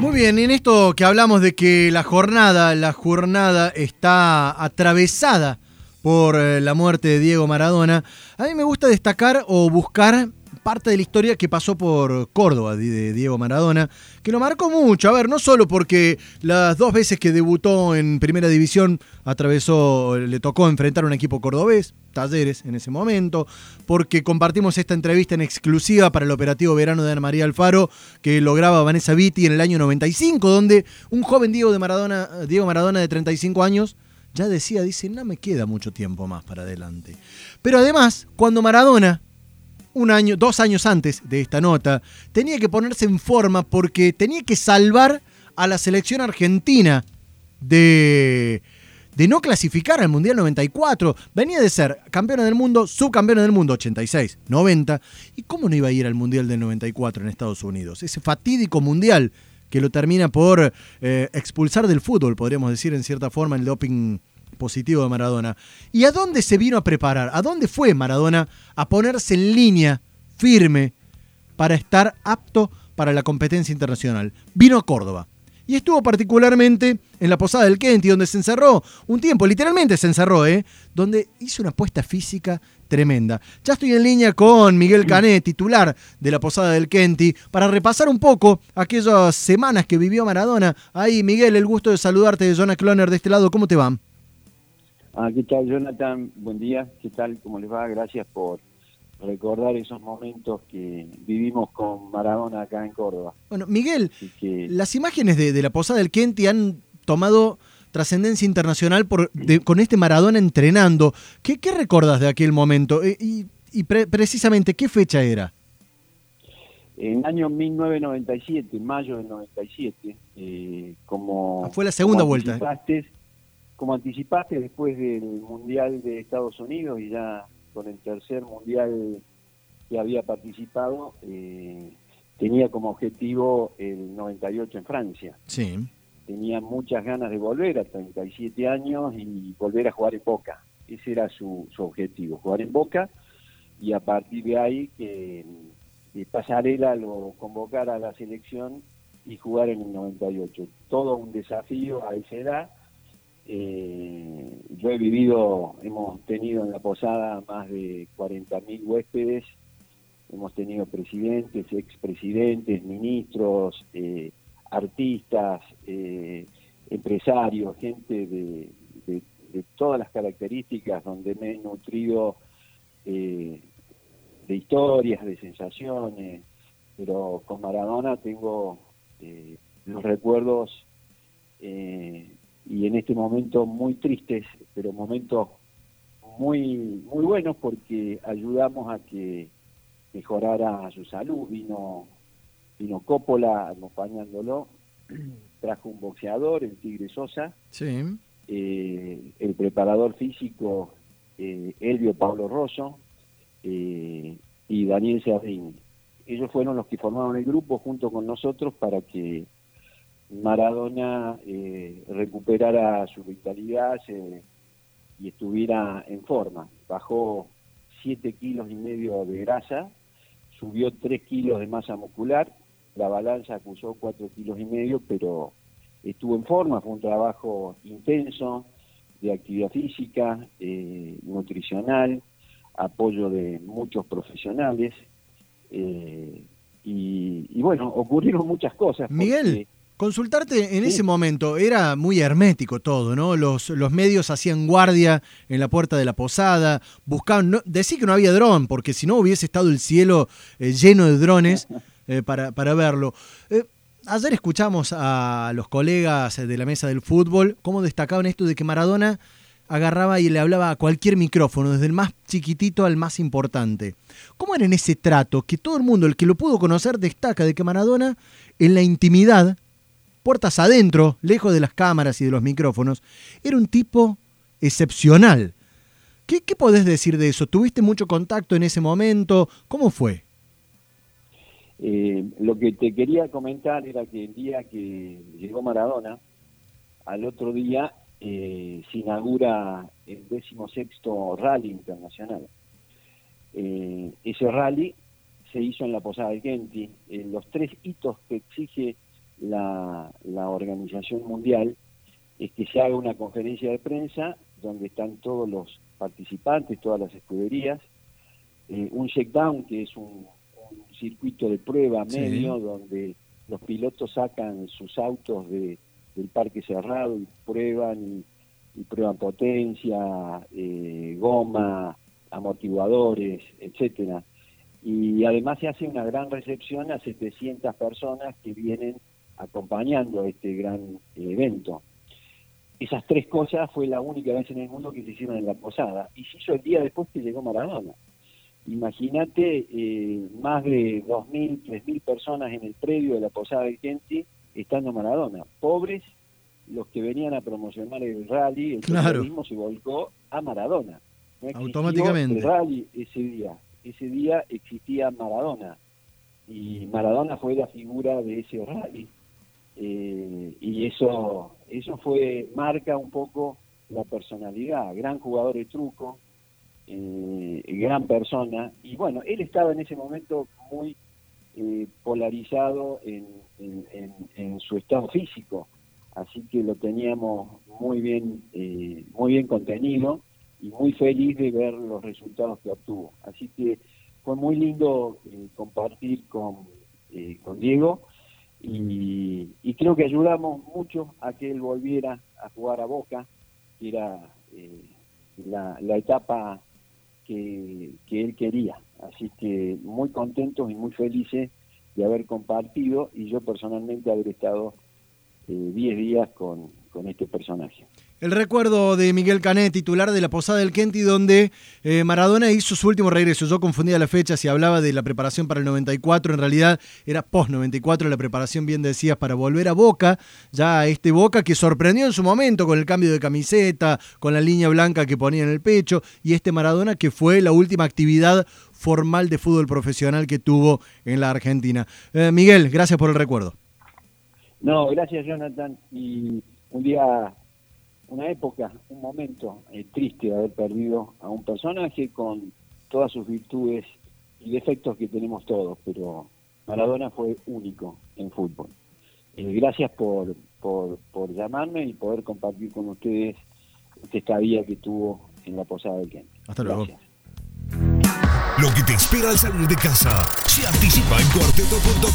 Muy bien, en esto que hablamos de que la jornada, la jornada está atravesada por eh, la muerte de Diego Maradona, a mí me gusta destacar o buscar parte de la historia que pasó por Córdoba de Diego Maradona, que lo marcó mucho. A ver, no solo porque las dos veces que debutó en Primera División atravesó, le tocó enfrentar a un equipo cordobés, Talleres en ese momento, porque compartimos esta entrevista en exclusiva para el operativo verano de Ana María Alfaro que lograba Vanessa Vitti en el año 95, donde un joven Diego, de Maradona, Diego Maradona de 35 años ya decía, dice, no me queda mucho tiempo más para adelante. Pero además, cuando Maradona un año, dos años antes de esta nota, tenía que ponerse en forma porque tenía que salvar a la selección argentina de, de no clasificar al Mundial 94. Venía de ser campeona del mundo, subcampeona del mundo 86, 90. ¿Y cómo no iba a ir al Mundial del 94 en Estados Unidos? Ese fatídico Mundial que lo termina por eh, expulsar del fútbol, podríamos decir en cierta forma, el doping positivo de Maradona. ¿Y a dónde se vino a preparar? ¿A dónde fue Maradona a ponerse en línea firme para estar apto para la competencia internacional? Vino a Córdoba. Y estuvo particularmente en la Posada del Kenti, donde se encerró un tiempo, literalmente se encerró, ¿eh? donde hizo una apuesta física tremenda. Ya estoy en línea con Miguel Cané, titular de la Posada del Kenti, para repasar un poco aquellas semanas que vivió Maradona. Ahí, Miguel, el gusto de saludarte de Jonah Cloner de este lado. ¿Cómo te va? Ah, ¿Qué tal, Jonathan? Buen día. ¿Qué tal? ¿Cómo les va? Gracias por recordar esos momentos que vivimos con Maradona acá en Córdoba. Bueno, Miguel, las imágenes de, la posada del Kenti han tomado trascendencia internacional por, con este Maradona entrenando. ¿Qué, qué recordás de aquel momento? Eh, y, precisamente, ¿qué fecha era? En año 1997, en mayo del 97, eh, como... Ah, fue la segunda vuelta como anticipaste, después del Mundial de Estados Unidos y ya con el tercer Mundial que había participado, eh, tenía como objetivo el 98 en Francia. Sí. Tenía muchas ganas de volver a 37 años y volver a jugar en Boca. Ese era su, objetivo, jugar en Boca y a partir de ahí que, que Pasarela lo convocara a la selección y jugar en el 98. Todo un desafío a esa edad eh, yo he vivido, hemos tenido en la posada más de 40.000 huéspedes, hemos tenido presidentes, expresidentes, ministros, eh, artistas, eh, empresarios, gente de, todas las características donde me he nutrido de historias, de sensaciones, pero con Maradona tengo los recuerdos y en este momento muy tristes, pero momentos muy muy buenos porque ayudamos a que mejorara su salud. Vino, vino Coppola acompañándolo, trajo un boxeador, el Tigre Sosa, sí. Eh, el preparador físico eh, Elvio Pablo Rosso eh, y Daniel Serrini. Ellos fueron los que formaron el grupo junto con nosotros para que Maradona eh, recuperara su vitalidad y estuviera en forma. Bajó 7 kilos y medio de grasa, subió 3 kilos de masa muscular, la balanza acusó 4 kilos y medio, pero estuvo en forma, fue un trabajo intenso de actividad física, eh, nutricional, apoyo de muchos profesionales. Eh, y, bueno, ocurrieron muchas cosas. Miguel. Consultarte en ese momento, era muy hermético todo, ¿no? Los, los medios hacían guardia en la puerta de la posada, buscaban, no, decir que no había dron, porque si no hubiese estado el cielo eh, lleno de drones eh, para, para, verlo. Eh, ayer escuchamos a los colegas de la mesa del fútbol cómo destacaban esto de que Maradona agarraba y le hablaba a cualquier micrófono, desde el más chiquitito al más importante. ¿Cómo era en ese trato que todo el mundo, el que lo pudo conocer, destaca de que Maradona en la intimidad puertas adentro, lejos de las cámaras y de los micrófonos, era un tipo excepcional. ¿Qué, podés decir de eso? ¿Tuviste mucho contacto en ese momento? ¿Cómo fue? Eh, lo que te quería comentar era que el día que llegó Maradona, al otro día eh, se inaugura el decimosexto rally internacional. Eh, ese rally se hizo en la Posada de Kenti. los tres hitos que exige la, Organización Mundial es que se haga una conferencia de prensa donde están todos los participantes, todas las escuderías, eh, un checkdown que es un, circuito de prueba medio donde los pilotos sacan sus autos de, del parque cerrado y prueban y, prueban potencia, eh, goma, amortiguadores, etcétera. Y además se hace una gran recepción a 700 personas que vienen acompañando este gran evento. Esas tres cosas fue la única vez en el mundo que se hicieron en la posada. Y se hizo el día después que llegó Maradona. Imagínate eh, más de 2.000, 3.000 personas en el predio de la posada del Kenti estando Maradona. Pobres los que venían a promocionar el rally, el claro. se volcó a Maradona. Automáticamente. El rally ese día. Ese día existía Maradona. Y Maradona fue la figura de ese rally. Eh, y eso, eso fue, marca un poco la personalidad. Gran jugador de truco, eh, gran persona. Y bueno, él estaba en ese momento muy eh, polarizado en, en, su estado físico, así que lo teníamos muy bien, eh, muy bien contenido y muy feliz de ver los resultados que obtuvo. Así que fue muy lindo eh, compartir con, con Diego y, creo que ayudamos mucho a que él volviera a jugar a Boca, que era la, la etapa que, él quería. Así que muy contentos y muy felices de haber compartido y yo personalmente haber estado 10 eh, días con, con este personaje. El recuerdo de Miguel Canet, titular de la Posada del Kenti, donde eh, Maradona hizo su último regreso. Yo confundía la fecha, si hablaba de la preparación para el 94, en realidad era post-94 la preparación, bien decías, para volver a Boca, ya a este Boca que sorprendió en su momento con el cambio de camiseta, con la línea blanca que ponía en el pecho, y este Maradona que fue la última actividad formal de fútbol profesional que tuvo en la Argentina. Eh, Miguel, gracias por el recuerdo. No, gracias Jonathan. Y un día una época, un momento eh, triste de haber perdido a un personaje con todas sus virtudes y defectos que tenemos todos, pero Maradona fue único en fútbol. Eh, gracias por, por, por, llamarme y poder compartir con ustedes esta estadía que tuvo en la Posada del Kent. Hasta luego. Lo que te espera al salir de casa se anticipa en cuarteto.com.